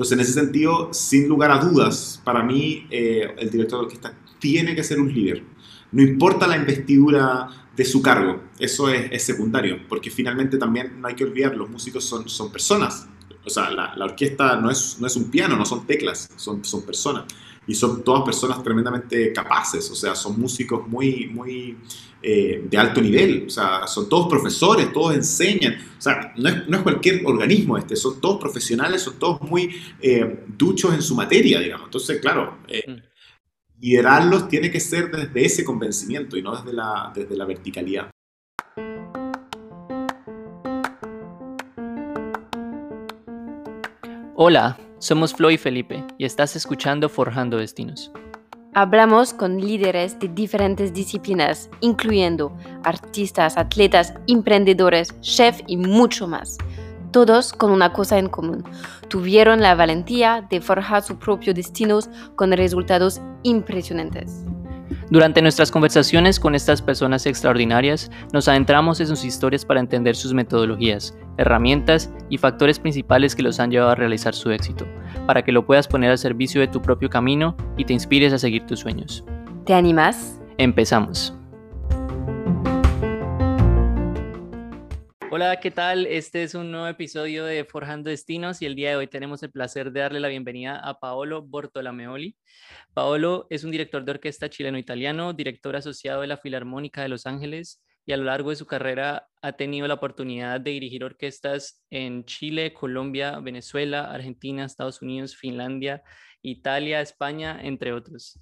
Entonces, en ese sentido, sin lugar a dudas, para mí, eh, el director de orquesta tiene que ser un líder. No importa la investidura de su cargo, eso es, secundario, porque finalmente también no hay que olvidar, los músicos son, son personas. O sea, la, la orquesta no es, no es un piano, no son teclas, son, son personas y son todas personas tremendamente capaces, o sea, son músicos muy, muy eh, de alto nivel, o sea, son todos profesores, todos enseñan, o sea, no es, no es cualquier organismo este, son todos profesionales, son todos muy eh, duchos en su materia, digamos. Entonces, claro, eh, mm. liderarlos tiene que ser desde ese convencimiento y no desde la, desde la verticalidad. Hola, somos Flo y Felipe y estás escuchando Forjando Destinos. Hablamos con líderes de diferentes disciplinas, incluyendo artistas, atletas, emprendedores, chefs y mucho más. Todos con una cosa en común. Tuvieron la valentía de forjar sus propios destinos con resultados impresionantes. Durante nuestras conversaciones con estas personas extraordinarias, nos adentramos en sus historias para entender sus metodologías, herramientas y factores principales que los han llevado a realizar su éxito, para que lo puedas poner al servicio de tu propio camino y te inspires a seguir tus sueños. ¿Te animas? Empezamos. Hola, ¿qué tal? Este es un nuevo episodio de Forjando Destinos y el día de hoy tenemos el placer de darle la bienvenida a Paolo Bortolameoli. Paolo es un director de orquesta chileno-italiano, director asociado de la Filarmónica de Los Ángeles y a lo largo de su carrera ha tenido la oportunidad de dirigir orquestas en Chile, Colombia, Venezuela, Argentina, Estados Unidos, Finlandia, Italia, España, entre otros.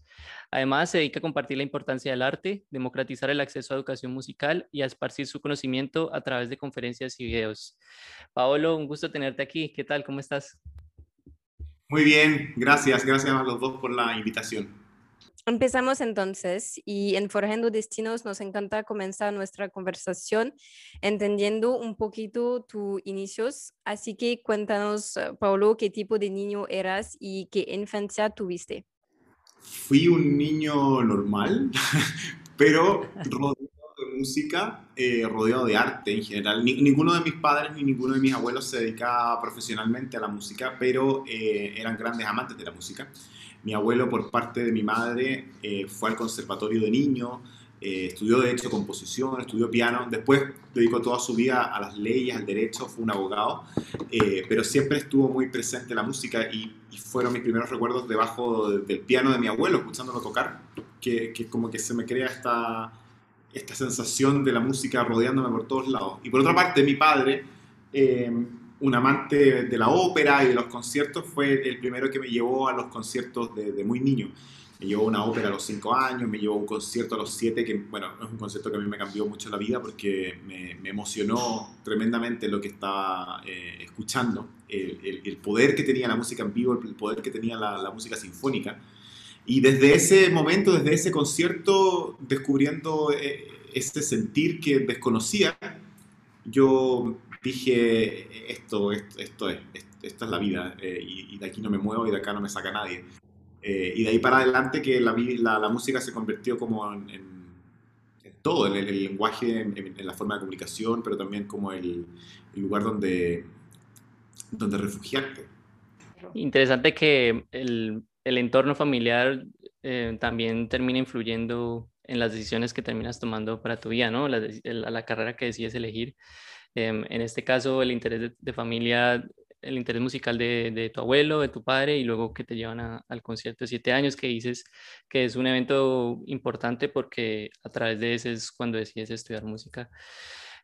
Además, se dedica a compartir la importancia del arte, democratizar el acceso a educación musical y a esparcir su conocimiento a través de conferencias y videos. Paolo, un gusto tenerte aquí. ¿Qué tal? ¿Cómo estás? Muy bien, gracias, gracias a los dos por la invitación. Empezamos entonces y en Forjando Destinos nos encanta comenzar nuestra conversación entendiendo un poquito tus inicios. Así que cuéntanos, eh, Paulo, qué tipo de niño eras y qué infancia tuviste. Fui un niño normal, pero música eh, rodeado de arte en general. ninguno de mis padres ni ninguno de mis abuelos se dedicaba profesionalmente a la música, pero eh, eran grandes amantes de la música. Mi abuelo, por parte de mi madre, eh, fue al conservatorio de niño, estudió de hecho composición, estudió piano, después dedicó toda su vida a las leyes, al derecho, fue un abogado, pero siempre estuvo muy presente la música y, fueron mis primeros recuerdos debajo del piano de mi abuelo, escuchándolo tocar, que, que como que se me crea esta esta sensación de la música rodeándome por todos lados. Y por otra parte, mi padre, eh, un amante de la ópera y de los conciertos, fue el primero que me llevó a los conciertos de, muy niño. Me llevó una ópera a los cinco años, me llevó un concierto a los siete, que bueno, es un concierto que a mí me cambió mucho la vida porque me, emocionó tremendamente lo que estaba eh, escuchando, el, poder que tenía la música en vivo, el poder que tenía la música sinfónica. Y desde ese momento, desde ese concierto, descubriendo eh, este sentir que desconocía, yo dije, esto, esto, es, esta es la vida, eh, y, de aquí no me muevo y de acá no me saca nadie. Eh, y de ahí para adelante que la, la, música se convirtió como en, todo, en el, lenguaje, en, la forma de comunicación, pero también como el, el lugar donde, donde refugiarte. Interesante que el, el entorno familiar eh, también termina influyendo en las decisiones que terminas tomando para tu vida, ¿no? La, la, carrera que decides elegir. Em, en este caso, el interés de, familia, el interés musical de, de, tu abuelo, de tu padre, y luego que te llevan al concierto de siete años, que dices que es un evento importante porque a través de ese es cuando decides estudiar música.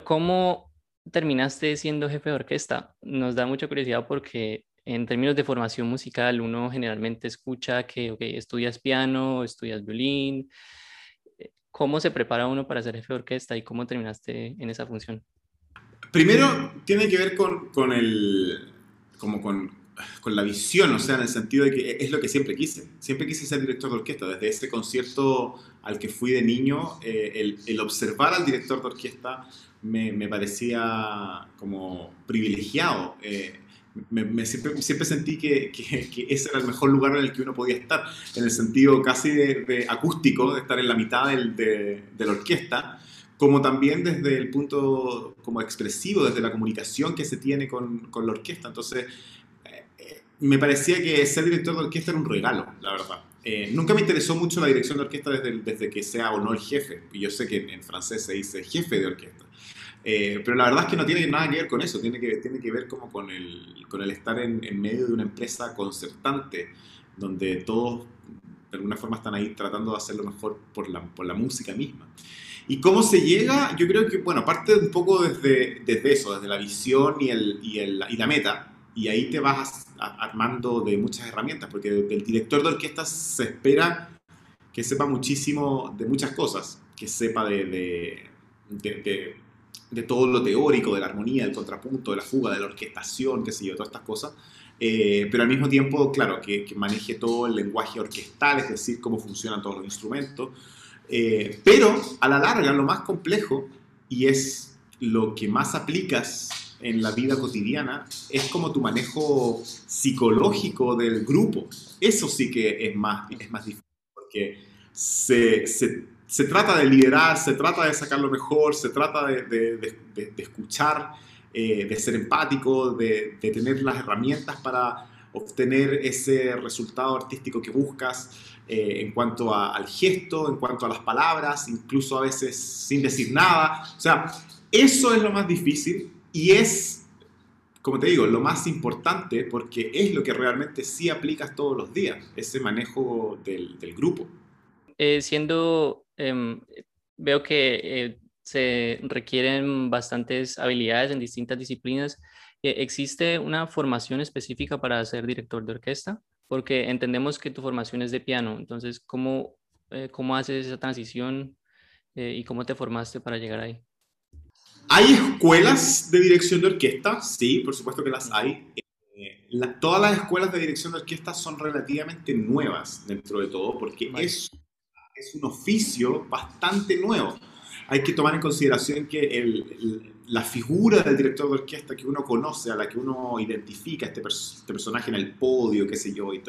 ¿Cómo terminaste siendo jefe de orquesta? Nos da mucha curiosidad porque en términos de formación musical, uno generalmente escucha que okay, estudias piano, estudias violín. Eh, ¿Cómo se prepara uno para ser jefe de orquesta y cómo terminaste en esa función? Primero, tiene que ver con, con el, como con, con, la visión, o sea, en el sentido de que es lo que siempre quise. Siempre quise ser director de orquesta. Desde ese concierto al que fui de niño, eh, el, el, observar al director de orquesta me, me parecía como privilegiado. Eh, me, siempre, siempre, sentí que, que, ese era el mejor lugar en el que uno podía estar, en el sentido casi de, acústico, de estar en la mitad del, de, de, la orquesta, como también desde el punto como expresivo, desde la comunicación que se tiene con, con la orquesta. Entonces, eh, me parecía que ser director de orquesta era un regalo, la verdad. Eh, nunca me interesó mucho la dirección de orquesta desde, desde que sea o no el jefe. Y yo sé que en francés se dice jefe de orquesta. Eh, pero la verdad es que no tiene nada que ver con eso, tiene que, tiene que ver como con el, con el estar en, en medio de una empresa concertante, donde todos de alguna forma están ahí tratando de hacerlo mejor por la, por la música misma. ¿Y cómo se llega? Yo creo que, bueno, parte un poco desde, desde eso, desde la visión y, el, y, el, y la meta, y ahí te vas armando de muchas herramientas, porque del director de orquesta se espera que sepa muchísimo de muchas cosas, que sepa de, de, de, de, todo lo teórico, de la armonía, del contrapunto, de la fuga, de la orquestación, qué sé yo, todas estas cosas, eh, pero al mismo tiempo, claro, que, que, maneje todo el lenguaje orquestal, es decir, cómo funcionan todos los instrumentos, eh, pero a la larga lo más complejo, y es lo que más aplicas en la vida cotidiana, es como tu manejo psicológico del grupo. Eso sí que es más, es más difícil, porque se, se, se trata de liderar, se trata de sacar lo mejor, se trata de, de, de, de escuchar, eh, de ser empático, de, tener las herramientas para obtener ese resultado artístico que buscas eh, en cuanto a, al gesto, en cuanto a las palabras, incluso a veces sin decir nada. O sea, eso es lo más difícil y es, como te digo, lo más importante porque es lo que realmente sí aplicas todos los días, ese manejo del, del grupo. Eh, siendo, eh, veo que eh, se requieren bastantes habilidades en distintas disciplinas. Eh, ¿Existe una formación específica para ser director de orquesta? Porque entendemos que tu formación es de piano, entonces, ¿cómo, eh, cómo haces esa transición eh, y cómo te formaste para llegar ahí? Hay escuelas de dirección de orquesta, sí, por supuesto que las hay. Eh, la, todas las escuelas de dirección de orquesta son relativamente nuevas dentro de todo, porque vale. es, es un oficio bastante nuevo hay que tomar en consideración que el, el, la figura del director de orquesta que uno conoce, a la que uno identifica, este, este personaje en el podio, qué sé yo, y,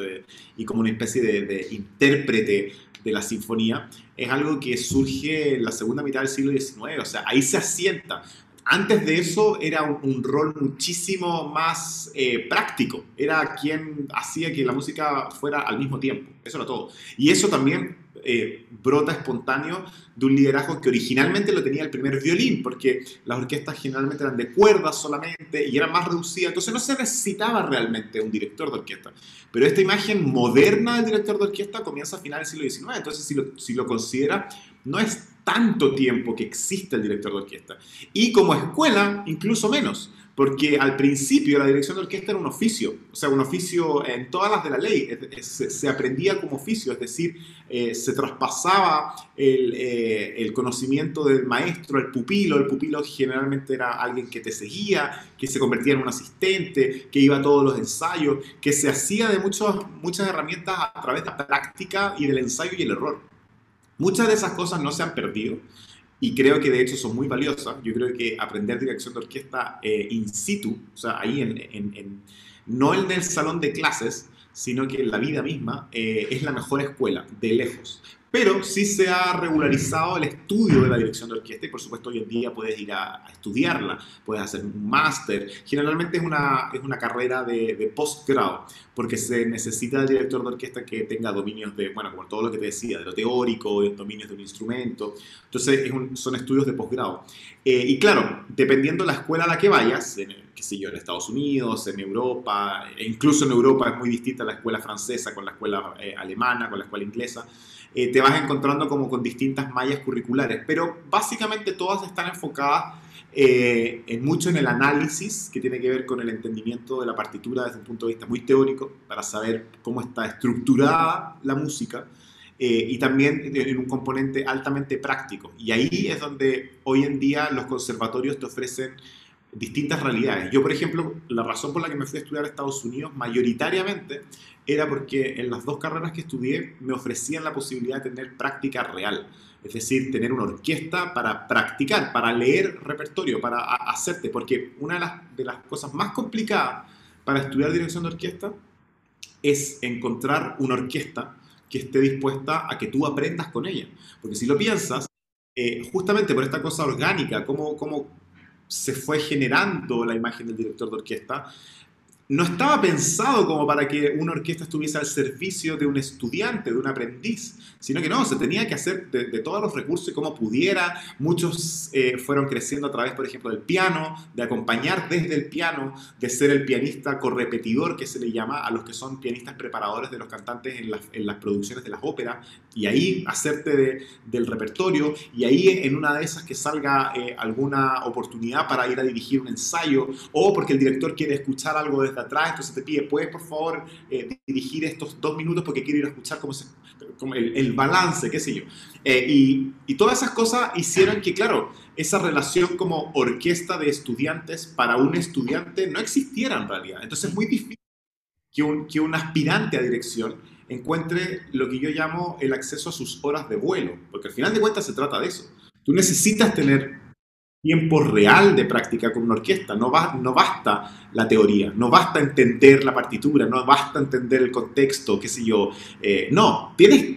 y como una especie de, de, intérprete de la sinfonía, es algo que surge en la segunda mitad del siglo XIX, o sea, ahí se asienta. Antes de eso era un, un rol muchísimo más eh, práctico, era quien hacía que la música fuera al mismo tiempo, eso era todo. Y eso también eh, brota espontáneo de un liderazgo que originalmente lo tenía el primer violín, porque las orquestas generalmente eran de cuerdas solamente y eran más reducidas, entonces no se necesitaba realmente un director de orquesta. Pero esta imagen moderna del director de orquesta comienza a finales del siglo XIX, entonces si lo, si lo considera, no es tanto tiempo que existe el director de orquesta. Y como escuela, incluso menos porque al principio la dirección de orquesta era un oficio, o sea, un oficio en todas las de la ley, se, aprendía como oficio, es decir, eh, se traspasaba el, eh, el, conocimiento del maestro al pupilo, el pupilo generalmente era alguien que te seguía, que se convertía en un asistente, que iba a todos los ensayos, que se hacía de muchos, muchas herramientas a través de la práctica y del ensayo y el error. Muchas de esas cosas no se han perdido, y creo que de hecho son muy valiosas. Yo creo que aprender dirección de orquesta eh, in situ, o sea, ahí en, en, no en el salón de clases, sino que en la vida misma, eh, es la mejor escuela, de lejos. Pero sí se ha regularizado el estudio de la dirección de orquesta y por supuesto hoy en día puedes ir a, a estudiarla, puedes hacer un máster. Generalmente es una, es una carrera de, de postgrado porque se necesita del director de orquesta que tenga dominios de, bueno, como todo lo que te decía, de lo teórico, dominios de un instrumento. Entonces un, son estudios de posgrado. Eh, y claro, dependiendo de la escuela a la que vayas, en, qué sé yo, en Estados Unidos, en Europa, e incluso en Europa es muy distinta la escuela francesa con la escuela eh, alemana, con la escuela inglesa eh, te vas encontrando como con distintas mallas curriculares, pero básicamente todas están enfocadas eh, mucho en el análisis, que tiene que ver con el entendimiento de la partitura desde un punto de vista muy teórico, para saber cómo está estructurada la música, eh, y también en un componente altamente práctico. Y ahí es donde hoy en día los conservatorios te ofrecen distintas realidades. Yo, por ejemplo, la razón por la que me fui a estudiar a Estados Unidos mayoritariamente era porque en las dos carreras que estudié me ofrecían la posibilidad de tener práctica real. Es decir, tener una orquesta para practicar, para leer repertorio, para hacerte. Porque una de las, de las cosas más complicadas para estudiar dirección de orquesta es encontrar una orquesta que esté dispuesta a que tú aprendas con ella. Porque si lo piensas, eh, justamente por esta cosa orgánica, cómo, cómo se fue generando la imagen del director de orquesta, no estaba pensado como para que una orquesta estuviese al servicio de un estudiante, de un aprendiz, sino que no, se tenía que hacer de, todos los recursos y como pudiera. Muchos eh, fueron creciendo a través, por ejemplo, del piano, de acompañar desde el piano, de ser el pianista correpetidor, que se le llama a los que son pianistas preparadores de los cantantes en las, producciones de las óperas, y ahí hacerte del repertorio, y ahí en una de esas que salga eh, alguna oportunidad para ir a dirigir un ensayo, o porque el director quiere escuchar algo desde atrás, entonces te pide, ¿puedes por favor eh, dirigir estos dos minutos porque quiero ir a escuchar cómo se, el, balance, qué sé yo? Eh, y, y, todas esas cosas hicieron que, claro, esa relación como orquesta de estudiantes para un estudiante no existiera en realidad. Entonces es muy difícil que un, que un aspirante a dirección encuentre lo que yo llamo el acceso a sus horas de vuelo, porque al final de cuentas se trata de eso. Tú necesitas tener tiempo real de práctica con una orquesta. No, va, no basta la teoría, no basta entender la partitura, no basta entender el contexto, qué sé yo. Eh, no, tienes,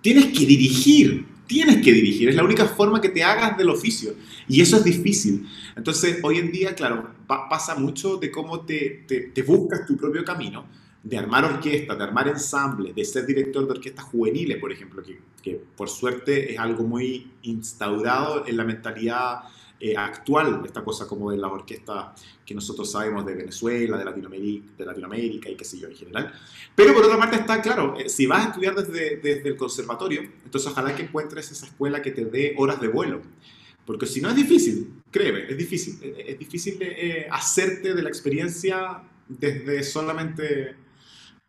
tienes que dirigir, tienes que dirigir. Es la única forma que te hagas del oficio. Y eso es difícil. Entonces, hoy en día, claro, pasa mucho de cómo te, te, buscas tu propio camino de armar orquestas, de armar ensambles, de ser director de orquestas juveniles, por ejemplo, que, que, por suerte es algo muy instaurado en la mentalidad eh, actual, esta cosa como de la orquesta que nosotros sabemos de Venezuela, de Latinoamérica, de Latinoamérica y qué sé yo en general. Pero por otra parte está claro, eh, si vas a estudiar desde, desde el conservatorio, entonces ojalá que encuentres esa escuela que te dé horas de vuelo. Porque si no es difícil, créeme, es difícil. Eh, es difícil hacerte de la experiencia desde solamente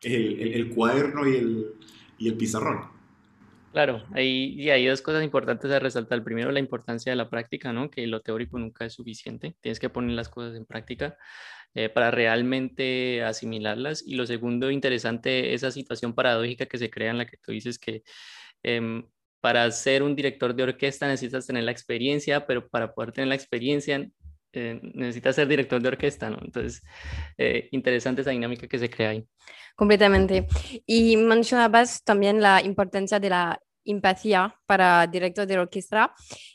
el, el, el cuaderno y el, y el pizarrón. Claro, hay, y hay dos cosas importantes a resaltar. Primero, la importancia de la práctica, ¿no? Que lo teórico nunca es suficiente. Tienes que poner las cosas en práctica eh, para realmente asimilarlas. Y lo segundo, interesante, esa situación paradójica que se crea en la que tú dices que em, para ser un director de orquesta necesitas tener la experiencia, pero para poder tener la experiencia eh, necesitas ser director de orquesta, ¿no? Entonces, eh, interesante esa dinámica que se crea ahí. Completamente. Y mencionabas también la importancia de la empatía para director de orquesta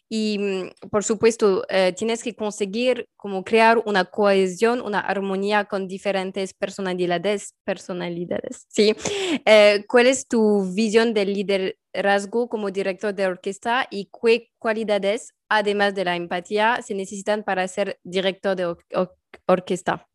y mm, por supuesto eh, tienes que conseguir como crear una cohesión, una armonía con diferentes personalidades, personalidades, ¿sí? Eh, ¿Cuál es tu visión del liderazgo como director de orquesta y qué cualidades, además de la empatía, se necesitan para ser director de orquesta?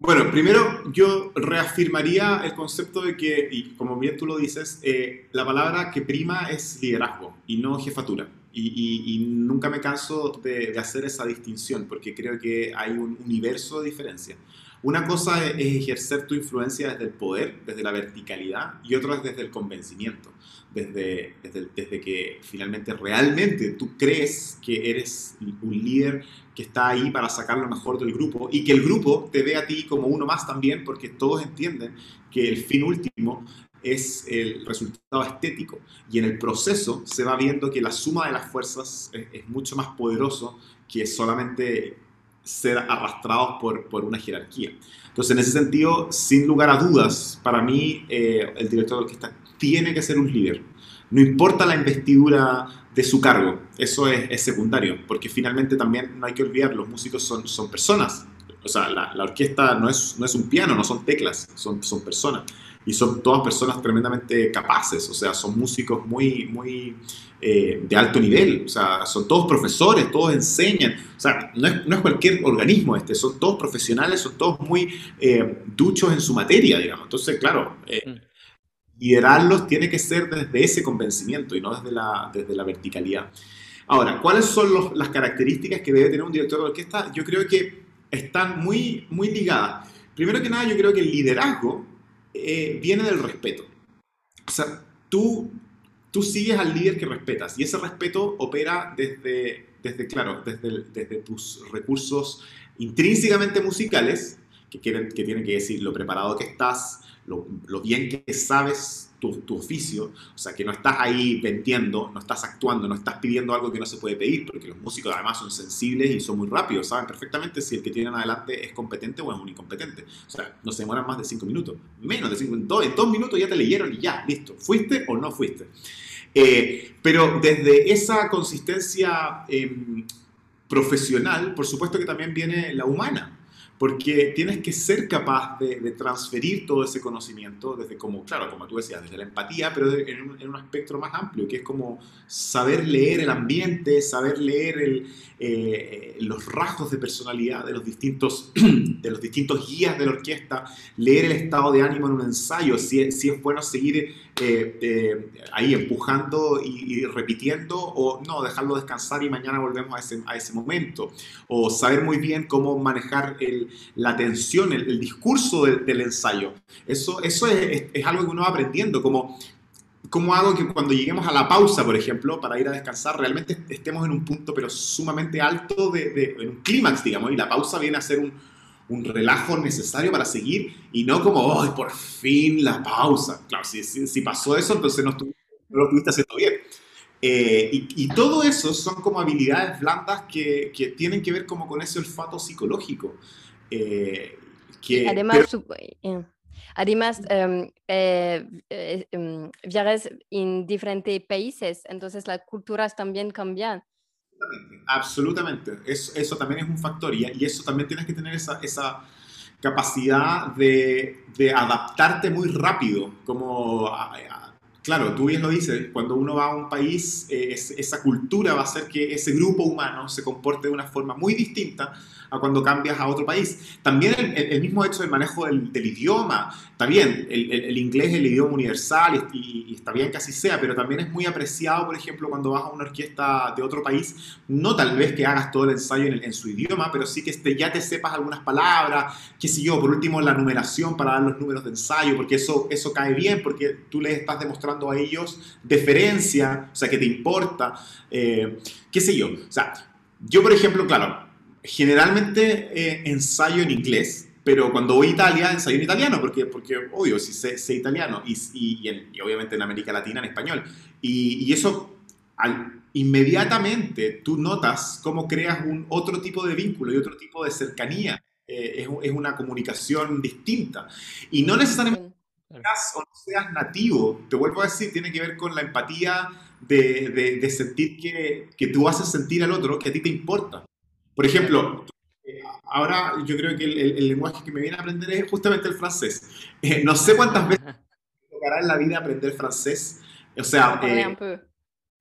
Bueno, primero yo reafirmaría el concepto de que, y como bien tú lo dices, eh, la palabra que prima es liderazgo y no jefatura. Y, nunca me canso de, hacer esa distinción porque creo que hay un universo de diferencia. Una cosa es, ejercer tu influencia desde el poder, desde la verticalidad, y otra es desde el convencimiento, desde, desde, desde que finalmente realmente tú crees que eres un líder que está ahí para sacar lo mejor del grupo y que el grupo te ve a ti como uno más también, porque todos entienden que el fin último es el resultado estético y en el proceso se va viendo que la suma de las fuerzas es, mucho más poderoso que solamente ser arrastrados por, por, una jerarquía. Entonces, en ese sentido, sin lugar a dudas, para mí eh, el director de orquesta tiene que ser un líder. No importa la investidura de su cargo. Eso es, secundario, porque finalmente también no hay que olvidar, los músicos son, son personas. O sea, la, orquesta no es, no es un piano, no son teclas, son, son personas. Y son todas personas tremendamente capaces, o sea, son músicos muy, muy eh, de alto nivel, o sea, son todos profesores, todos enseñan, o sea, no es, no es cualquier organismo este, son todos profesionales, son todos muy eh, duchos en su materia, digamos. Entonces, claro, eh, mm liderarlos tiene que ser desde ese convencimiento y no desde la, desde la verticalidad. Ahora, ¿cuáles son las características que debe tener un director de orquesta? Yo creo que están muy, muy ligadas. Primero que nada, yo creo que el liderazgo eh, viene del respeto. O sea, tú, tú sigues al líder que respetas y ese respeto opera desde, desde claro, desde, desde tus recursos intrínsecamente musicales, que, quieren, que tienen que decir lo preparado que estás, lo, bien que sabes tu, tu, oficio, o sea, que no estás ahí vendiendo, no estás actuando, no estás pidiendo algo que no se puede pedir, porque los músicos además son sensibles y son muy rápidos, saben perfectamente si el que tienen adelante es competente o es un incompetente. O sea, no se demoran más de cinco minutos, menos de cinco minutos, en dos minutos ya te leyeron y ya, listo, fuiste o no fuiste. Eh, pero desde esa consistencia em, profesional, por supuesto que también viene la humana porque tienes que ser capaz de, transferir todo ese conocimiento desde como, claro, como tú decías, desde la empatía, pero en, un, espectro más amplio, que es como saber leer el ambiente, saber leer el, eh, los rasgos de personalidad de los, distintos, de los distintos guías de la orquesta, leer el estado de ánimo en un ensayo, si, es bueno seguir eh, eh, ahí empujando y, repitiendo o no, dejarlo descansar y mañana volvemos a ese, a ese momento. O saber muy bien cómo manejar la atención, el, discurso del, ensayo. Eso, eso es, es, algo que uno va aprendiendo, como ¿Cómo hago que cuando lleguemos a la pausa, por ejemplo, para ir a descansar, realmente estemos en un punto pero sumamente alto, de, de en un clímax, digamos, y la pausa viene a ser un, un relajo necesario para seguir y no como, ¡ay, por fin la pausa! Claro, si, si, pasó eso, entonces no, lo estuviste haciendo bien. Eh, y, y, todo eso son como habilidades blandas que, que, tienen que ver como con ese olfato psicológico. Eh, que, además, eh, además em, em, viajas en diferentes países, entonces las culturas también cambian. Absolutamente, Eso, también es un factor y, eso también tienes que tener esa, capacidad de, de, adaptarte muy rápido, como... claro, tú bien lo dices, cuando uno va a un país, eh, esa cultura va a hacer que ese grupo humano se comporte de una forma muy distinta a cuando cambias a otro país. También el, mismo hecho del manejo del, idioma, está bien, el, inglés es el idioma universal y, está bien que así sea, pero también es muy apreciado, por ejemplo, cuando vas a una orquesta de otro país, no tal vez que hagas todo el ensayo en, su idioma, pero sí que este, ya te sepas algunas palabras, qué sé yo, por último la numeración para dar los números de ensayo, porque eso, eso cae bien, porque tú les estás demostrando a ellos deferencia, o sea, que te importa, eh, qué sé yo, o sea, yo por ejemplo, claro, generalmente eh, ensayo en inglés, pero cuando voy a Italia ensayo en italiano, porque, porque obvio, si sé, italiano y, y, obviamente en América Latina en español. Y, eso inmediatamente tú notas cómo creas un otro tipo de vínculo y otro tipo de cercanía. Eh, es, es, una comunicación distinta. Y no necesariamente seas o no seas nativo, te vuelvo a decir, tiene que ver con la empatía de, de, de sentir que, que tú haces sentir al otro que a ti te importa. Por ejemplo, ahora yo creo que el, lenguaje que me viene a aprender es justamente el francés. Eh, no sé cuántas veces me tocará en la vida aprender francés. O sea, eh,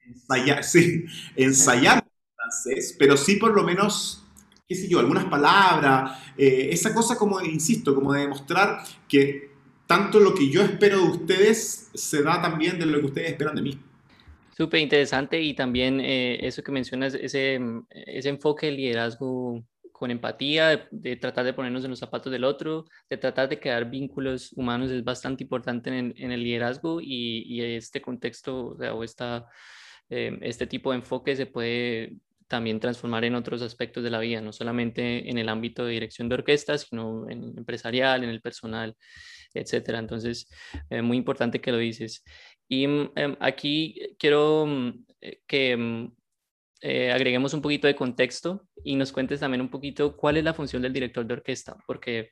ensayar, sí, ensayar francés, pero sí por lo menos, qué sé yo, algunas palabras, eh, esa cosa como, insisto, como de demostrar que tanto lo que yo espero de ustedes se da también de lo que ustedes esperan de mí. Súper interesante y también eh, eso que mencionas, ese, mm, ese enfoque de liderazgo con empatía, de, tratar de ponernos en los zapatos del otro, de tratar de crear vínculos humanos es bastante importante en, en el liderazgo y, y, este contexto o, esta, eh, este tipo de enfoque se puede también transformar en otros aspectos de la vida, no solamente en el ámbito de dirección de orquesta, sino en empresarial, en el personal, etcétera. Entonces, eh, muy importante que lo dices. Y em, aquí quiero mm, eh, que mm, eh, agreguemos un poquito de contexto y nos cuentes también un poquito cuál es la función del director de orquesta, porque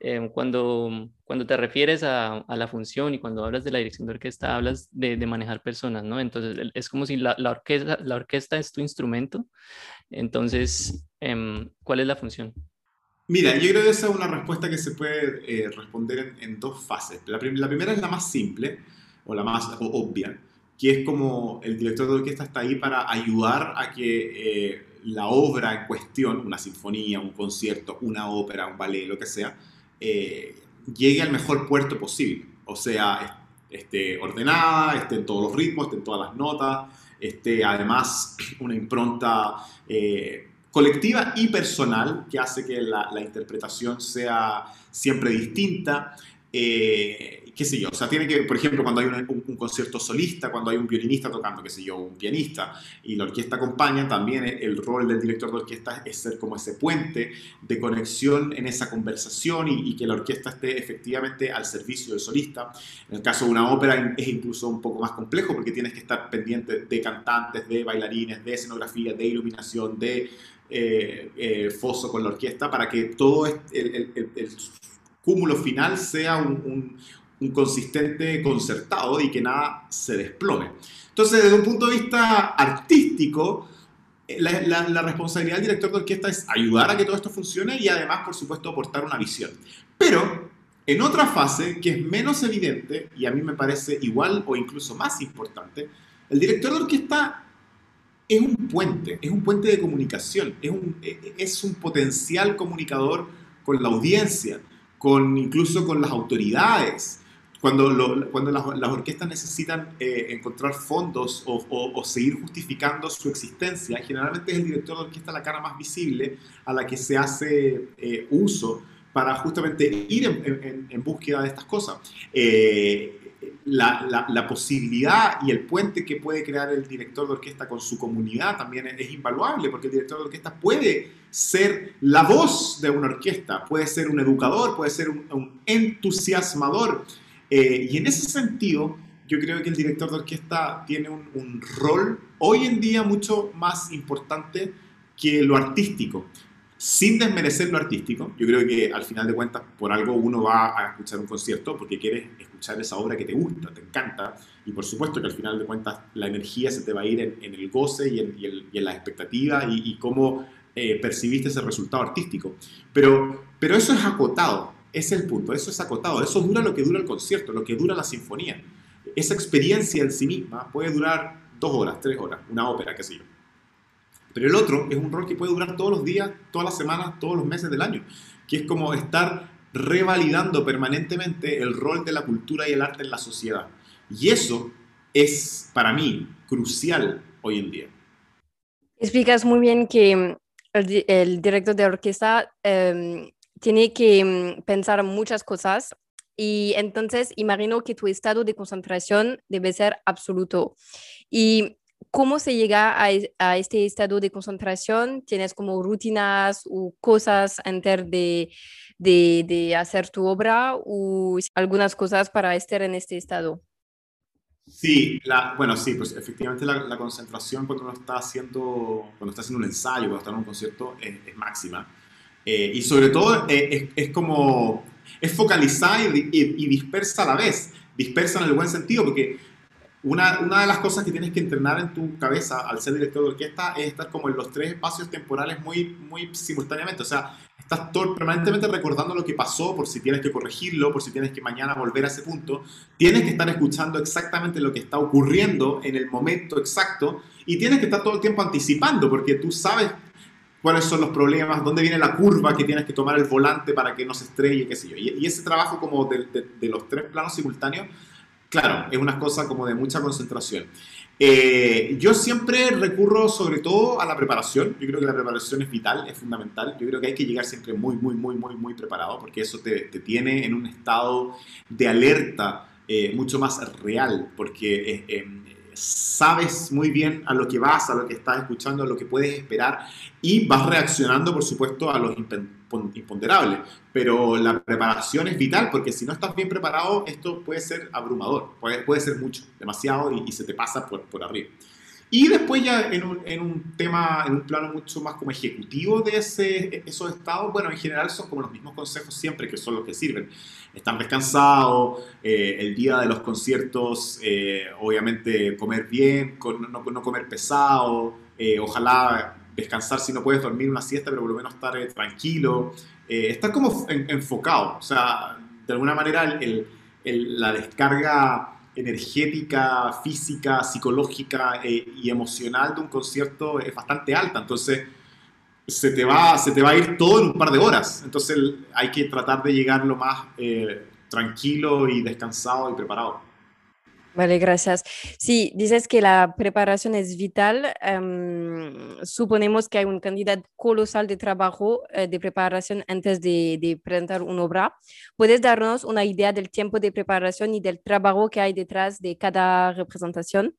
em, cuando, cuando te refieres a, a, la función y cuando hablas de la dirección de orquesta, hablas de, de manejar personas, ¿no? Entonces es como si la, la, orquesta, la orquesta es tu instrumento. Entonces, em, ¿cuál es la función? Mira, yo creo que esa es una respuesta que se puede eh, responder en, en, dos fases. La, la primera es la más simple o la más obvia, que es como el director de orquesta está ahí para ayudar a que eh, la obra en cuestión, una sinfonía, un concierto, una ópera, un ballet, lo que sea, eh, llegue al mejor puerto posible. O sea, esté ordenada, esté en todos los ritmos, esté en todas las notas, esté además una impronta eh, colectiva y personal que hace que la, interpretación sea siempre distinta qué sé yo, o sea, tiene que, por ejemplo, cuando hay un, concierto solista, cuando hay un violinista tocando, qué sé yo, un pianista, y la orquesta acompaña, también el rol del director de orquesta es ser como ese puente de conexión en esa conversación y, que la orquesta esté efectivamente al servicio del solista. En el caso de una ópera es incluso un poco más complejo porque tienes que estar pendiente de cantantes, de bailarines, de escenografía, de iluminación, de eh, eh, foso con la orquesta, para que todo el cúmulo final sea un, consistente concertado y que nada se desplome. Entonces, desde un punto de vista artístico, la, la, responsabilidad del director de orquesta es ayudar a que todo esto funcione y además, por supuesto, aportar una visión. Pero en otra fase, que es menos evidente y a mí me parece igual o incluso más importante, el director de orquesta es un puente, es un puente de comunicación, es un, es un potencial comunicador con la audiencia, con, incluso con las autoridades. Cuando, cuando las, orquestas necesitan eh, encontrar fondos o, seguir justificando su existencia, generalmente es el director de orquesta la cara más visible a la que se hace eh, uso para justamente ir en, búsqueda de estas cosas. Eh, la, posibilidad y el puente que puede crear el director de orquesta con su comunidad también es, invaluable, porque el director de orquesta puede ser la voz de una orquesta, puede ser un educador, puede ser un, entusiasmador. Eh, y en ese sentido, yo creo que el director de orquesta tiene un, rol hoy en día mucho más importante que lo artístico sin desmerecer lo artístico, yo creo que al final de cuentas por algo uno va a escuchar un concierto porque quieres escuchar esa obra que te gusta, te encanta, y por supuesto que al final de cuentas la energía se te va a ir en, el goce y en, y en, la expectativa y, cómo eh, percibiste ese resultado artístico. Pero, pero eso es acotado, es el punto, eso es acotado, eso dura lo que dura el concierto, lo que dura la sinfonía. Esa experiencia en sí misma puede durar dos horas, tres horas, una ópera, qué sé yo. Pero el otro es un rol que puede durar todos los días, todas las semanas, todos los meses del año, que es como estar revalidando permanentemente el rol de la cultura y el arte en la sociedad. Y eso es para mí crucial hoy en día. Explicas muy bien que el, director de orquesta em, tiene que mm, pensar muchas cosas y entonces imagino que tu estado de concentración debe ser absoluto. Y ¿Cómo se llega a, este estado de concentración? ¿Tienes como rutinas o cosas antes de, de, hacer tu obra o algunas cosas para estar en este estado? Sí, bueno, sí, pues efectivamente la, concentración cuando uno está haciendo, cuando está haciendo un ensayo, cuando está en un concierto, es, máxima. Eh, y sobre todo eh, es, como, es focalizada y, y, dispersa a la vez. Dispersa en el buen sentido, porque una, una, de las cosas que tienes que entrenar en tu cabeza al ser director de orquesta es estar como en los tres espacios temporales muy, muy simultáneamente. O sea, estás todo, permanentemente recordando lo que pasó por si tienes que corregirlo, por si tienes que mañana volver a ese punto. Tienes que estar escuchando exactamente lo que está ocurriendo en el momento exacto y tienes que estar todo el tiempo anticipando porque tú sabes cuáles son los problemas, dónde viene la curva que tienes que tomar el volante para que no se estrelle, qué sé yo. Y, ese trabajo como de, de los tres planos simultáneos Claro, es una cosa como de mucha concentración. Eh, yo siempre recurro sobre todo a la preparación. Yo creo que la preparación es vital, es fundamental. Yo creo que hay que llegar siempre muy, muy, muy, muy, muy preparado porque eso te, tiene en un estado de alerta eh, mucho más real porque eh, sabes muy bien a lo que vas, a lo que estás escuchando, a lo que puedes esperar y vas reaccionando, por supuesto, a los imponderables. Pero la preparación es vital porque si no estás bien preparado, esto puede ser abrumador, puede, puede ser mucho, demasiado y, se te pasa por, por arriba. Y después ya en un, en un, tema, en un plano mucho más como ejecutivo de ese, esos estados, bueno, en general son como los mismos consejos siempre, que son los que sirven. Estar descansado, eh, el día de los conciertos, eh, obviamente comer bien, no, no, comer pesado, eh, ojalá descansar si no puedes dormir una siesta, pero por lo menos estar tranquilo, estar como enfocado, o sea, de alguna manera la descarga energética, física, psicológica y emocional de un concierto es bastante alta. Entonces, se te, va, se te va a ir todo en un par de horas. Entonces, hay que tratar de llegar lo más eh, tranquilo y descansado y preparado. Vale, gracias. Sí, dices que la preparación es vital. Em, suponemos que hay un cantidad colosal de trabajo eh, de preparación antes de, de, presentar una obra. ¿Puedes darnos una idea del tiempo de preparación y del trabajo que hay detrás de cada representación?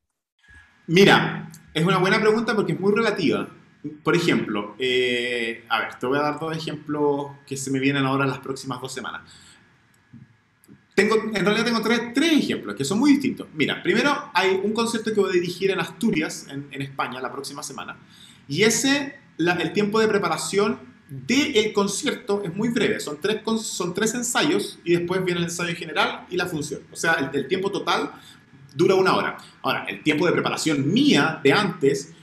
Mira, es una buena pregunta porque es muy relativa. Por ejemplo, eh, a ver, te voy a dar dos ejemplos que se me vienen ahora en las próximas dos semanas. Tengo, en realidad tengo tres, tres, ejemplos que son muy distintos. Mira, primero hay un concierto que voy a dirigir en Asturias, en, en España, la próxima semana. Y ese, el tiempo de preparación del concierto es muy breve. Son tres, son tres ensayos y después viene el ensayo general y la función. O sea, el, el tiempo total dura una hora. Ahora, el tiempo de preparación mía de antes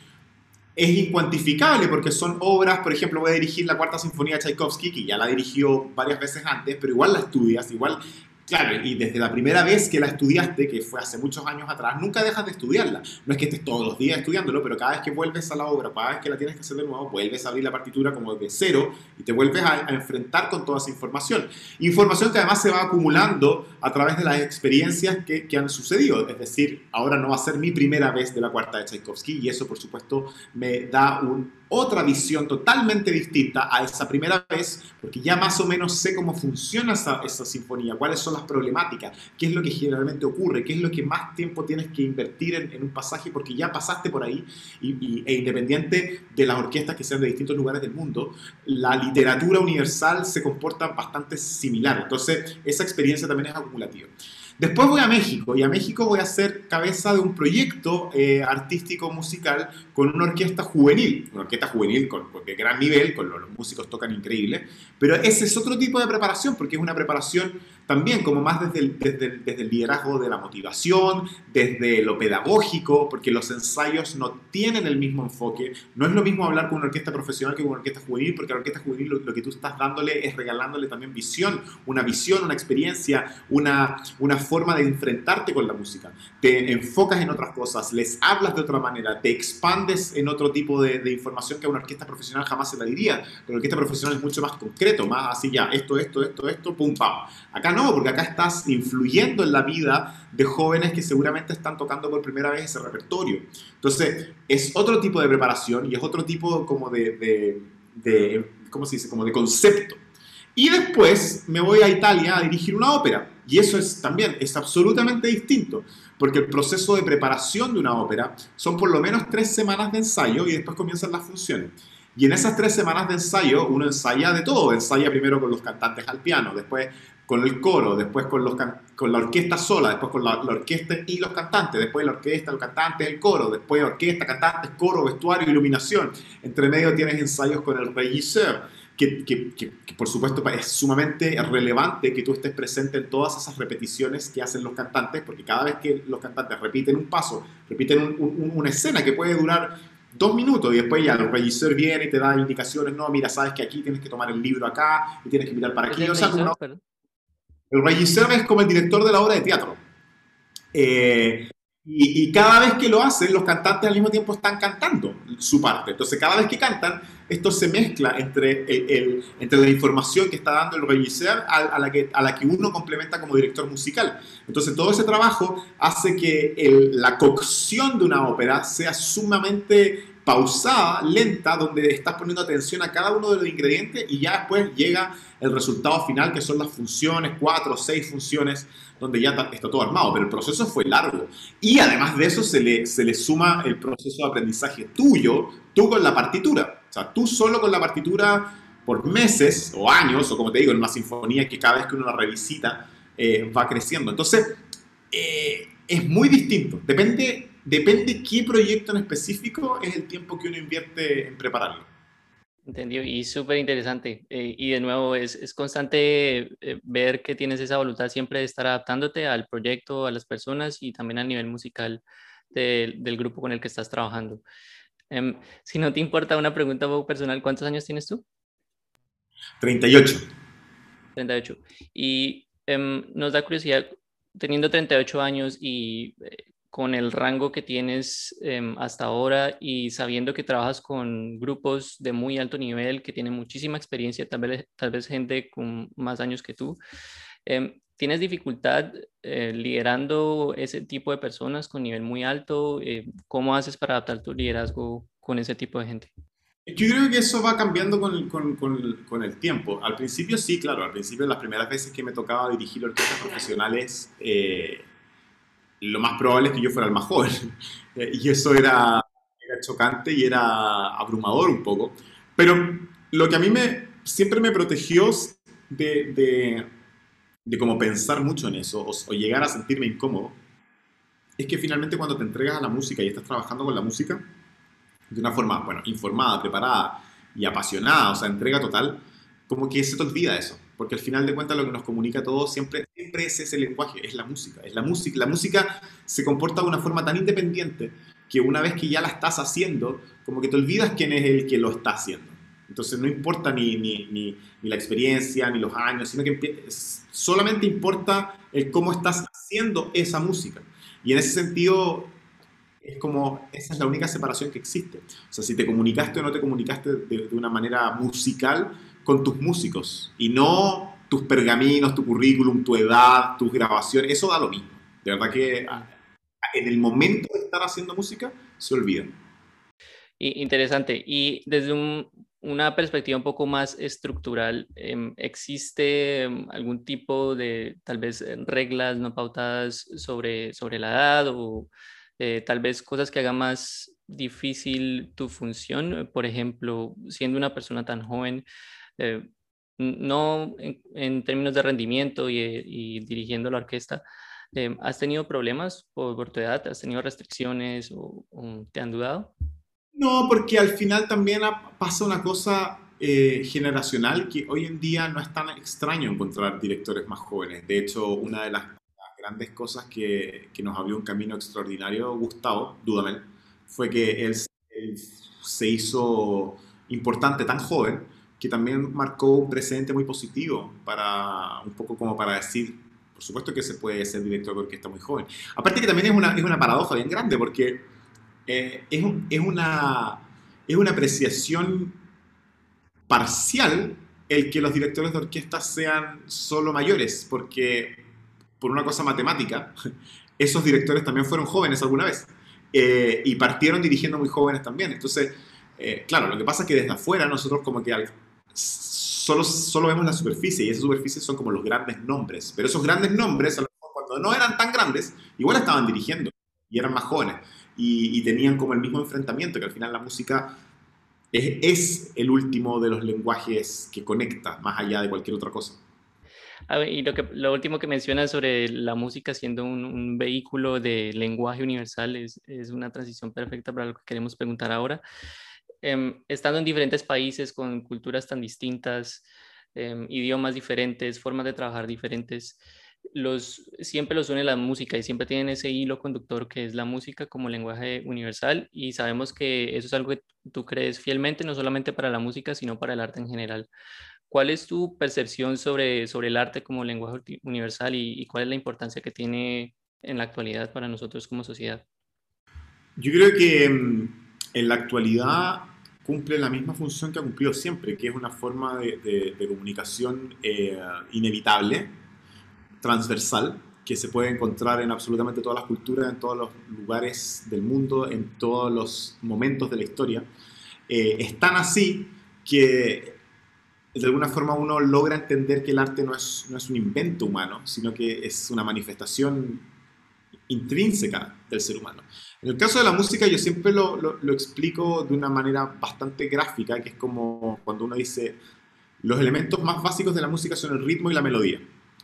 es incuantificable porque son obras, por ejemplo, voy a dirigir la cuarta sinfonía de Tchaikovsky, que ya la dirigió varias veces antes, pero igual la estudias, igual Claro, y desde la primera vez que la estudiaste, que fue hace muchos años atrás, nunca dejas de estudiarla. No es que estés todos los días estudiándolo, pero cada vez que vuelves a la obra, cada vez que la tienes que hacer de nuevo, vuelves a abrir la partitura como de cero y te vuelves a, enfrentar con toda esa información. Información que además se va acumulando a través de las experiencias que, que han sucedido. Es decir, ahora no va a ser mi primera vez de la cuarta de Tchaikovsky y eso, por supuesto, me da un otra visión totalmente distinta a esa primera vez, porque ya más o menos sé cómo funciona esa, sinfonía, cuáles son las problemáticas, qué es lo que generalmente ocurre, qué es lo que más tiempo tienes que invertir en, un pasaje, porque ya pasaste por ahí, y, e independiente de las orquestas que sean de distintos lugares del mundo, la literatura universal se comporta bastante similar. Entonces, esa experiencia también es acumulativa. Después voy a México y a México voy a ser cabeza de un proyecto eh, artístico musical con una orquesta juvenil, una orquesta juvenil con, de gran nivel, con los, los músicos tocan increíble, pero ese es otro tipo de preparación porque es una preparación también como más desde el, desde, desde el, liderazgo de la motivación, desde lo pedagógico, porque los ensayos no tienen el mismo enfoque. No es lo mismo hablar con una orquesta profesional que con una orquesta juvenil, porque la orquesta juvenil lo, que tú estás dándole es regalándole también visión, una visión, una experiencia, una, una forma de enfrentarte con la música. Te enfocas en otras cosas, les hablas de otra manera, te expandes en otro tipo de, de información que a una orquesta profesional jamás se la diría. La orquesta profesional es mucho más concreto, más así ya, esto, esto, esto, esto, pum, pam. Acá no, porque acá estás influyendo en la vida de jóvenes que seguramente están tocando por primera vez ese repertorio. Entonces, es otro tipo de preparación y es otro tipo como de, de, ¿cómo se dice? Como de concepto. Y después me voy a Italia a dirigir una ópera. Y eso es también, es absolutamente distinto, porque el proceso de preparación de una ópera son por lo menos tres semanas de ensayo y después comienzan las funciones. Y en esas tres semanas de ensayo uno ensaya de todo. Ensaya primero con los cantantes al piano, después con el coro, después con, los, con la orquesta sola, después con la, orquesta y los cantantes, después la orquesta, el cantante, el coro, después orquesta, cantantes, coro, vestuario, iluminación. Entre medio tienes ensayos con el regisseur, que, que, que, por supuesto es sumamente relevante que tú estés presente en todas esas repeticiones que hacen los cantantes, porque cada vez que los cantantes repiten un paso, repiten una escena que puede durar dos minutos y después ya el regisseur viene y te da indicaciones, no, mira, sabes que aquí tienes que tomar el libro acá y tienes que mirar para aquí. O sea, como el regisseur es como el director de la obra de teatro. Eh, y, cada vez que lo hacen, los cantantes al mismo tiempo están cantando su parte. Entonces, cada vez que cantan, esto se mezcla entre, el, entre la información que está dando el regisseur a, la que, a la que uno complementa como director musical. Entonces, todo ese trabajo hace que la cocción de una ópera sea sumamente pausada, lenta, donde estás poniendo atención a cada uno de los ingredientes y ya después llega el resultado final, que son las funciones, cuatro o seis funciones, donde ya está todo armado, pero el proceso fue largo. Y además de eso se le, se le suma el proceso de aprendizaje tuyo, tú con la partitura. O sea, tú solo con la partitura por meses o años, o como te digo, en una sinfonía que cada vez que uno la revisita eh, va creciendo. Entonces, eh, es muy distinto. Depende depende qué proyecto en específico es el tiempo que uno invierte en prepararlo. Entendido, y súper interesante. Eh, y de nuevo, es, es constante eh, ver que tienes esa voluntad siempre de estar adaptándote al proyecto, a las personas y también al nivel musical del grupo con el que estás trabajando. Em, si no te importa una pregunta personal, ¿cuántos años tienes tú? 38. 38. Y em, nos da curiosidad, teniendo 38 años y eh, con el rango que tienes em, hasta ahora y sabiendo que trabajas con grupos de muy alto nivel, que tienen muchísima experiencia, tal vez, tal vez gente con más años que tú, em, ¿tienes dificultad eh, liderando ese tipo de personas con nivel muy alto? Eh, ¿Cómo haces para adaptar tu liderazgo con ese tipo de gente? Yo creo que eso va cambiando con, con, con, el tiempo. Al principio sí, claro, al principio las primeras veces que me tocaba dirigir orquestas profesionales, eh, lo más probable es que yo fuera el más joven. y eso era, chocante y era abrumador un poco. Pero lo que a mí me, siempre me protegió de, de, como pensar mucho en eso o, llegar a sentirme incómodo, es que finalmente cuando te entregas a la música y estás trabajando con la música de una forma, bueno, informada, preparada y apasionada, o sea, entrega total, como que se te olvida eso porque al final de cuentas lo que nos comunica a todos siempre, siempre es ese lenguaje, es la música. Es la música. La música se comporta de una forma tan independiente que una vez que ya la estás haciendo, como que te olvidas quién es el que lo está haciendo. Entonces no importa ni, ni, ni, la experiencia, ni los años, sino que solamente importa el cómo estás haciendo esa música. Y en ese sentido, es como, esa es la única separación que existe. O sea, si te comunicaste o no te comunicaste de, de una manera musical con tus músicos y no tus pergaminos, tu currículum, tu edad, tus grabaciones, eso da lo mismo. De verdad que en el momento de estar haciendo música se olvida. Interesante. Y desde una perspectiva un poco más estructural, em, ¿existe em, algún tipo de tal vez eh, reglas no pautadas sobre, sobre la edad o eh, tal vez cosas que hagan más difícil tu función? Por ejemplo, siendo una persona tan joven, eh, no en, términos de rendimiento y, dirigiendo la orquesta, em, ¿has tenido problemas por, tu edad? ¿Has tenido restricciones o, te han dudado? No, porque al final también pasa una cosa eh, generacional que hoy en día no es tan extraño encontrar directores más jóvenes. De hecho, una de las, grandes cosas que, que, nos abrió un camino extraordinario, Gustavo Dudamel, fue que él se hizo importante tan joven que también marcó un precedente muy positivo para un poco como para decir, por supuesto que se puede ser director porque está muy joven. Aparte que también es una, es una paradoja bien grande porque eh, es, es, una, es una apreciación parcial el que los directores de orquesta sean solo mayores, porque por una cosa matemática, esos directores también fueron jóvenes alguna vez eh, y partieron dirigiendo muy jóvenes también. Entonces, eh, claro, lo que pasa es que desde afuera nosotros como que solo, solo vemos la superficie y esa superficie son como los grandes nombres. Pero esos grandes nombres, cuando no eran tan grandes, igual estaban dirigiendo y eran más jóvenes y, tenían como el mismo enfrentamiento, que al final la música es, es, el último de los lenguajes que conecta más allá de cualquier otra cosa. y lo, que, lo último que mencionas sobre la música siendo un, un vehículo de lenguaje universal es, es, una transición perfecta para lo que queremos preguntar ahora. Em, estando en diferentes países con culturas tan distintas, em, idiomas diferentes, formas de trabajar diferentes, los, siempre los une la música y siempre tienen ese hilo conductor que es la música como lenguaje universal y sabemos que eso es algo que tú crees fielmente, no solamente para la música, sino para el arte en general. ¿Cuál es tu percepción sobre, sobre el arte como lenguaje universal y, y cuál es la importancia que tiene en la actualidad para nosotros como sociedad? Yo creo que em, en la actualidad cumple la misma función que ha cumplido siempre, que es una forma de, comunicación eh, inevitable, transversal, que se puede encontrar en absolutamente todas las culturas, en todos los lugares del mundo, en todos los momentos de la historia. Eh, es tan así que de alguna forma uno logra entender que el arte no es, no es un invento humano, sino que es una manifestación intrínseca del ser humano. En el caso de la música yo siempre lo, explico de una manera bastante gráfica, que es como cuando uno dice, los elementos más básicos de la música son el ritmo y la melodía.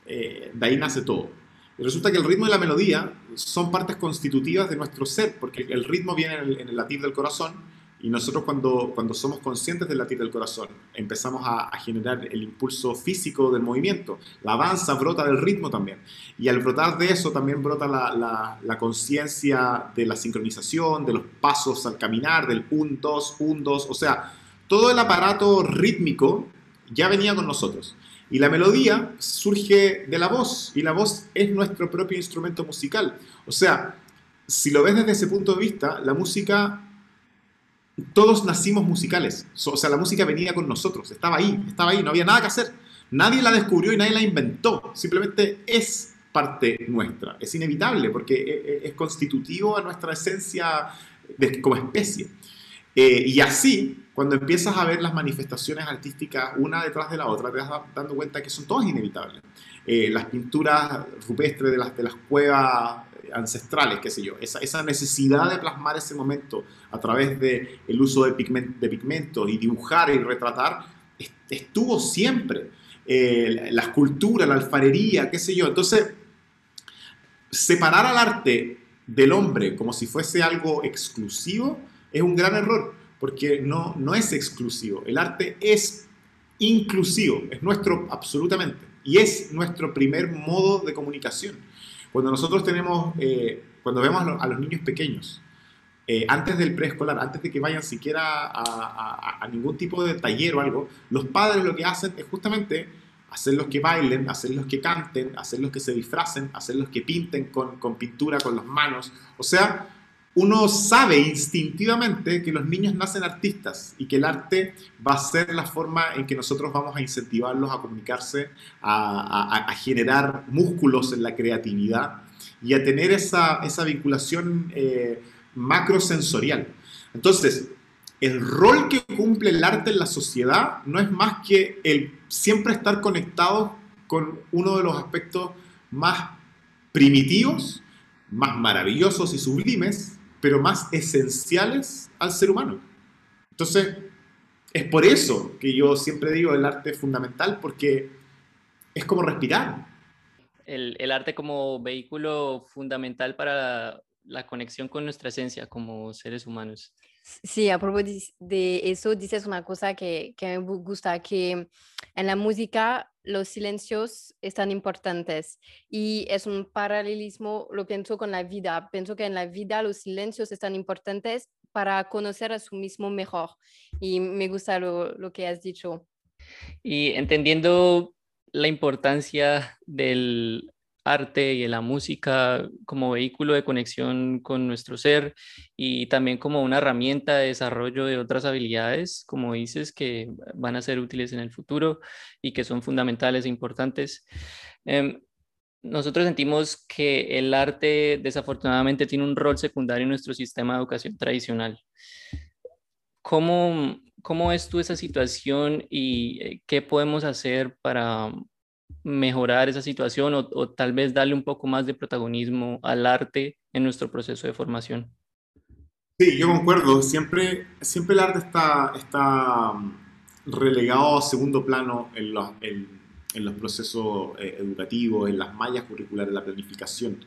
Eh, de ahí nace todo. Y resulta que el ritmo y la melodía son partes constitutivas de nuestro ser, porque el ritmo viene en el, en el latir del corazón, y nosotros cuando, cuando somos conscientes del latir del corazón, empezamos a, generar el impulso físico del movimiento. La danza brota del ritmo también. Y al brotar de eso también brota la, la, conciencia de la sincronización, de los pasos al caminar, del 1, 2, 1, 2. O sea, todo el aparato rítmico ya venía con nosotros. Y la melodía surge de la voz. Y la voz es nuestro propio instrumento musical. O sea, si lo ves desde ese punto de vista, la música todos nacimos musicales. O sea, la música venía con nosotros, estaba ahí, estaba ahí, no había nada que hacer. Nadie la descubrió y nadie la inventó. Simplemente es parte nuestra. Es inevitable porque e, e, es constitutivo a nuestra esencia como especie. Eh, y así, cuando empiezas a ver las manifestaciones artísticas una detrás de la otra, te vas dando cuenta que son todas inevitables. Eh, las pinturas rupestres de las, de las cuevas ancestrales, qué sé yo, esa, necesidad de plasmar ese momento a través del el uso de, pigment, de pigmentos y dibujar y retratar, estuvo siempre. Eh, la escultura, la alfarería, qué sé yo. Entonces, separar al arte del hombre como si fuese algo exclusivo es un gran error, porque no es exclusivo. El arte es inclusivo, es nuestro absolutamente, y es nuestro primer modo de comunicación. Cuando nosotros tenemos, eh, cuando vemos a los niños pequeños, eh, antes del preescolar, antes de que vayan siquiera a, ningún tipo de taller o algo, los padres lo que hacen es justamente hacerlos que bailen, hacerlos que canten, hacerlos que se disfracen, hacerlos que pinten con, con pintura, con las manos. O sea, uno sabe instintivamente que los niños nacen artistas y que el arte va a ser la forma en que nosotros vamos a incentivarlos a comunicarse, a, generar músculos en la creatividad y a tener esa, esa vinculación eh, macrosensorial. Entonces, el rol que cumple el arte en la sociedad no es más que el siempre estar conectado con uno de los aspectos más primitivos, más maravillosos y sublimes pero más esenciales al ser humano. Entonces, es por eso que yo siempre digo el arte es fundamental, porque es como respirar. El, el arte como vehículo fundamental para la conexión con nuestra esencia como seres humanos. Sí, a propósito de eso, dices una cosa que, que me gusta, que en la música los silencios están importantes y es un paralelismo, lo pienso con la vida. Pienso que en la vida los silencios están importantes para conocer a su mismo mejor y me gusta lo, lo que has dicho. Y entendiendo la importancia del arte y la música como vehículo de conexión con nuestro ser y también como una herramienta de desarrollo de otras habilidades, como dices, que van a ser útiles en el futuro y que son fundamentales e importantes. Em, nosotros sentimos que el arte desafortunadamente tiene un rol secundario en nuestro sistema de educación tradicional. ¿Cómo, cómo ves tú esa situación y eh, qué podemos hacer para mejorar esa situación o, tal vez darle un poco más de protagonismo al arte en nuestro proceso de formación. Sí, yo concuerdo. Siempre, siempre el arte está, está mm, relegado a segundo plano en los, en, los procesos eh, educativos, en las mallas curriculares, la planificación.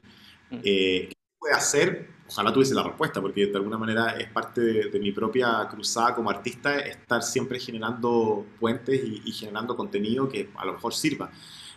Mm. Eh, ¿Qué puede hacer? Ojalá tuviese la respuesta, porque de alguna manera es parte de, mi propia cruzada como artista estar siempre generando puentes y, generando contenido que a lo mejor sirva.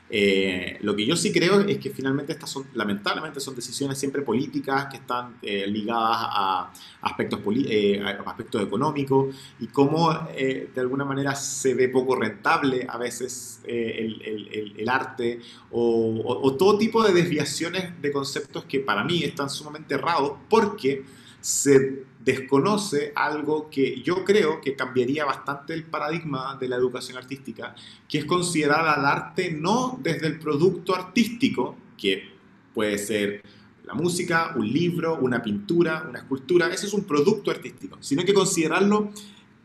Eh, lo que yo sí creo es que finalmente estas son, lamentablemente, son decisiones siempre políticas que están eh, ligadas a aspectos, eh, aspectos económicos y cómo de alguna manera se ve poco rentable a veces el, arte o, todo tipo de desviaciones de conceptos que para mí están sumamente errados porque se desconoce algo que yo creo que cambiaría bastante el paradigma de la educación artística, que es considerar al arte no desde el producto artístico, que puede ser la música, un libro, una pintura, una escultura, ese es un producto artístico, sino que considerarlo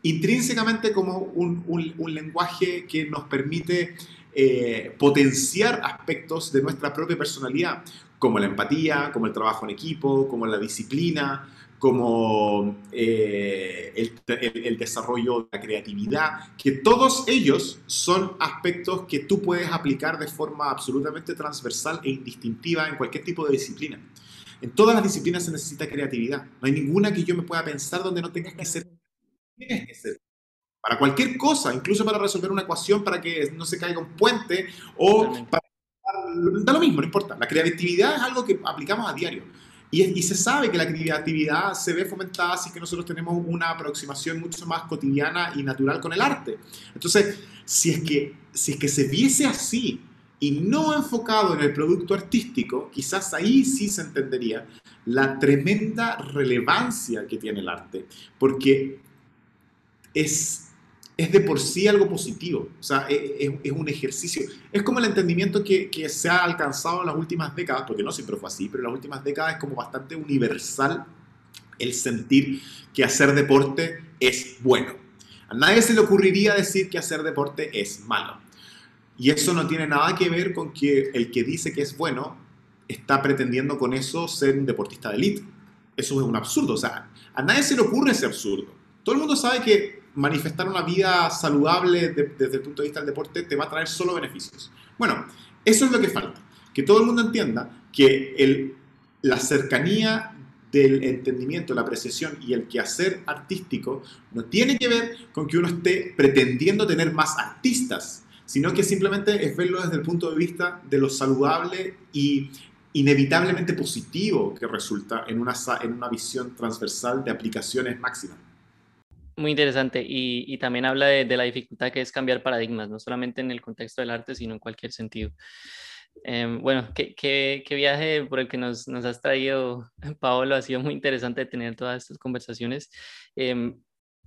intrínsecamente como un, lenguaje que nos permite eh, potenciar aspectos de nuestra propia personalidad, como la empatía, como el trabajo en equipo, como la disciplina, como eh, el, desarrollo de la creatividad, que todos ellos son aspectos que tú puedes aplicar de forma absolutamente transversal e indistintiva en cualquier tipo de disciplina. En todas las disciplinas se necesita creatividad. No hay ninguna que yo me pueda pensar donde no tengas que ser. Tienes que ser. Para cualquier cosa, incluso para resolver una ecuación para que no se caiga un puente o para... Da lo mismo, no importa. La creatividad es algo que aplicamos a diario. Y, se sabe que la creatividad se ve fomentada si que nosotros tenemos una aproximación mucho más cotidiana y natural con el arte. Entonces, si es que, si es que se viese así y no enfocado en el producto artístico, quizás ahí sí se entendería la tremenda relevancia que tiene el arte, porque es es de por sí algo positivo, o sea, es, un ejercicio. Es como el entendimiento que, que, se ha alcanzado en las últimas décadas, porque no siempre fue así, pero en las últimas décadas es como bastante universal el sentir que hacer deporte es bueno. A nadie se le ocurriría decir que hacer deporte es malo. Y eso no tiene nada que ver con que el que dice que es bueno está pretendiendo con eso ser un deportista de élite. Eso es un absurdo, o sea, a nadie se le ocurre ese absurdo. Todo el mundo sabe que manifestar una vida saludable desde el punto de vista del deporte te va a traer solo beneficios. Bueno, eso es lo que falta. Que todo el mundo entienda que la cercanía del entendimiento, la apreciación y el quehacer artístico no tiene que ver con que uno esté pretendiendo tener más artistas, sino que simplemente es verlo desde el punto de vista de lo saludable y inevitablemente positivo que resulta en una, en una visión transversal de aplicaciones máximas. Muy interesante y, y también habla de, de, la dificultad que es cambiar paradigmas, no solamente en el contexto del arte, sino en cualquier sentido. Eh, bueno, ¿qué, qué, qué, viaje por el que nos, nos, has traído, Paolo. Ha sido muy interesante tener todas estas conversaciones. Eh,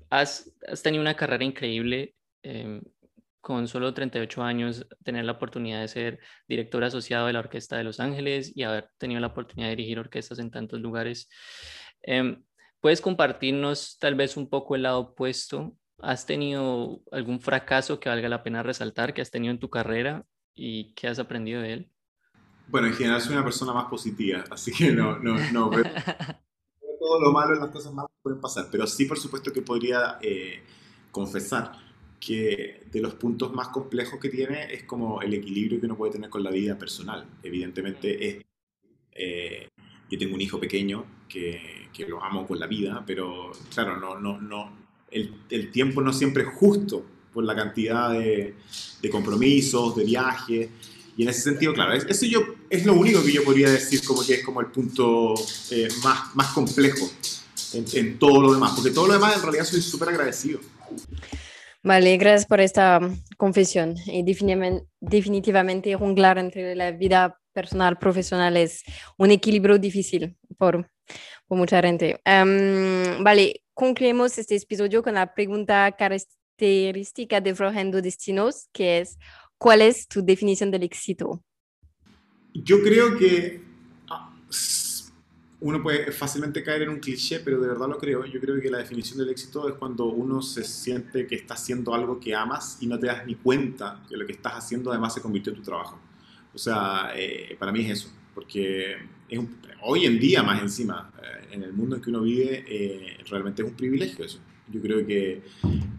has, has, tenido una carrera increíble. Eh, con solo 38 años, tener la oportunidad de ser director asociado de la Orquesta de Los Ángeles y haber tenido la oportunidad de dirigir orquestas en tantos lugares. Eh, ¿Puedes compartirnos tal vez un poco el lado opuesto? ¿Has tenido algún fracaso que valga la pena resaltar que has tenido en tu carrera y qué has aprendido de él? Bueno, en general soy una persona más positiva, así que no, no, no. todo lo malo, las cosas malas pueden pasar, pero sí, por supuesto que podría eh, confesar que de los puntos más complejos que tiene es como el equilibrio que uno puede tener con la vida personal. Evidentemente, es, eh, yo tengo un hijo pequeño que, que, lo amo con la vida, pero claro, no, no, no, el, el tiempo no siempre es justo por la cantidad de, de, compromisos, de viajes. Y en ese sentido, claro, eso yo, es lo único que yo podría decir como que es como el punto eh, más, más complejo en, en todo lo demás, porque todo lo demás en realidad soy súper agradecido. Vale, gracias por esta confesión. Y definitivamente, definitivamente junglar entre la vida personal, profesional es un equilibrio difícil por, por mucha gente. Um, vale, concluimos este episodio con la pregunta característica de Forjando Destinos, que es, ¿cuál es tu definición del éxito? Yo creo que uno puede fácilmente caer en un cliché, pero de verdad lo creo. Yo creo que la definición del éxito es cuando uno se siente que está haciendo algo que amas y no te das ni cuenta que lo que estás haciendo además se convirtió en tu trabajo. O sea, eh, para mí es eso, porque es un, hoy en día más encima, eh, en el mundo en que uno vive, eh, realmente es un privilegio eso. Yo creo que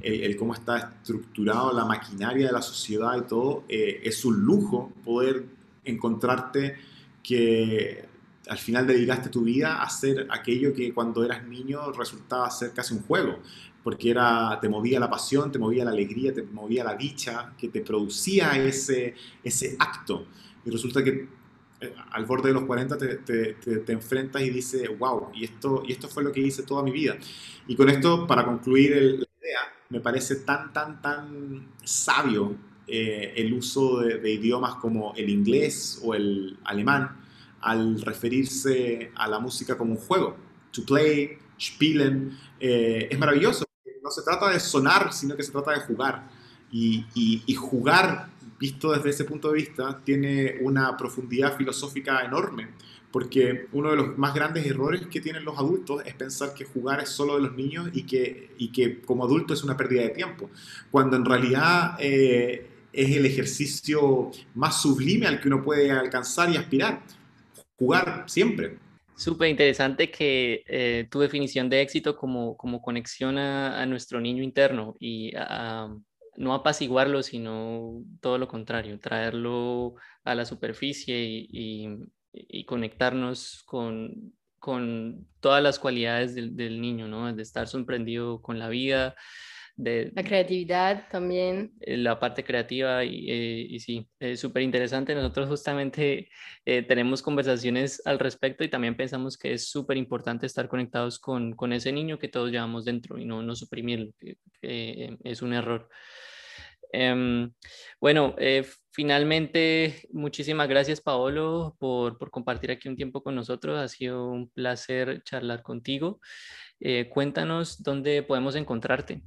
el, el, cómo está estructurado la maquinaria de la sociedad y todo, es un lujo poder encontrarte que al final dedicaste tu vida a hacer aquello que cuando eras niño resultaba ser casi un juego, porque era, te movía la pasión, te movía la alegría, te movía la dicha, que te producía ese, ese acto. Y resulta que eh, al borde de los 40 te, te, te, te, enfrentas y dices, wow, y esto, y esto fue lo que hice toda mi vida. Y con esto, para concluir el, la idea, me parece tan, tan, tan sabio eh, el uso de, de idiomas como el inglés o el alemán, al referirse a la música como un juego. To play, spielen, eh, es maravilloso. No se trata de sonar, sino que se trata de jugar. Y, y, y, jugar, visto desde ese punto de vista, tiene una profundidad filosófica enorme. Porque uno de los más grandes errores que tienen los adultos es pensar que jugar es solo de los niños y que, y que como adulto es una pérdida de tiempo. Cuando en realidad eh, es el ejercicio más sublime al que uno puede alcanzar y aspirar jugar siempre. Súper interesante que eh, tu definición de éxito como, como conexión a, a nuestro niño interno y a, no apaciguarlo, sino todo lo contrario, traerlo a la superficie y, conectarnos con, con, todas las cualidades del, del, niño, ¿no? De estar sorprendido con la vida, de, la creatividad también. Eh, la parte creativa y, eh, y sí, es súper interesante. Nosotros justamente eh, tenemos conversaciones al respecto y también pensamos que es súper importante estar conectados con, con, ese niño que todos llevamos dentro y no, no suprimirlo, que, que es un error. Um, bueno, eh, finalmente, muchísimas gracias Paolo por, por, compartir aquí un tiempo con nosotros. Ha sido un placer charlar contigo. Eh, cuéntanos dónde podemos encontrarte.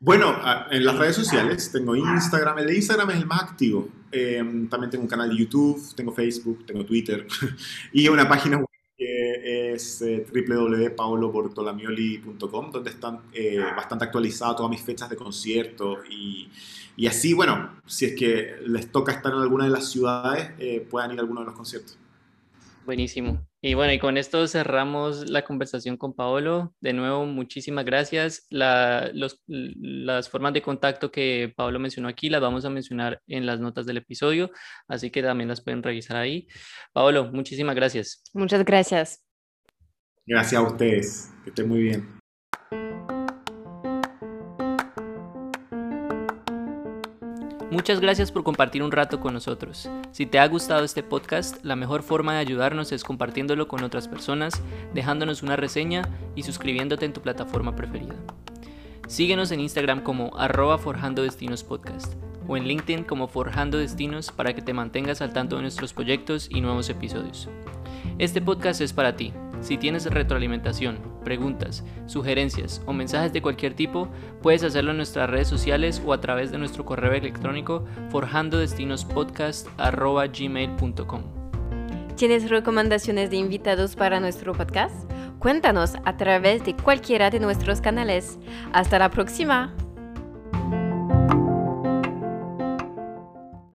Bueno, en las redes sociales tengo Instagram, el de Instagram es el más activo. Eh, también tengo un canal de YouTube, tengo Facebook, tengo Twitter y una página web que es eh, donde están eh, bastante actualizadas todas mis fechas de concierto y, y, así, bueno, si es que les toca estar en alguna de las ciudades, eh, puedan ir a alguno de los conciertos. Buenísimo. Y bueno, y con esto cerramos la conversación con Paolo. De nuevo, muchísimas gracias. La, los, las formas de contacto que Paolo mencionó aquí las vamos a mencionar en las notas del episodio, así que también las pueden revisar ahí. Paolo, muchísimas gracias. Muchas gracias. Gracias a ustedes. Que estén muy bien. Muchas gracias por compartir un rato con nosotros. Si te ha gustado este podcast, la mejor forma de ayudarnos es compartiéndolo con otras personas, dejándonos una reseña y suscribiéndote en tu plataforma preferida. Síguenos en Instagram como arroba Forjando Destinos Podcast o en LinkedIn como Forjando Destinos para que te mantengas al tanto de nuestros proyectos y nuevos episodios. Este podcast es para ti. Si tienes retroalimentación, preguntas, sugerencias o mensajes de cualquier tipo, puedes hacerlo en nuestras redes sociales o a través de nuestro correo electrónico forjandodestinospodcast.gmail.com ¿Tienes recomendaciones de invitados para nuestro podcast? Cuéntanos a través de cualquiera de nuestros canales. Hasta la próxima.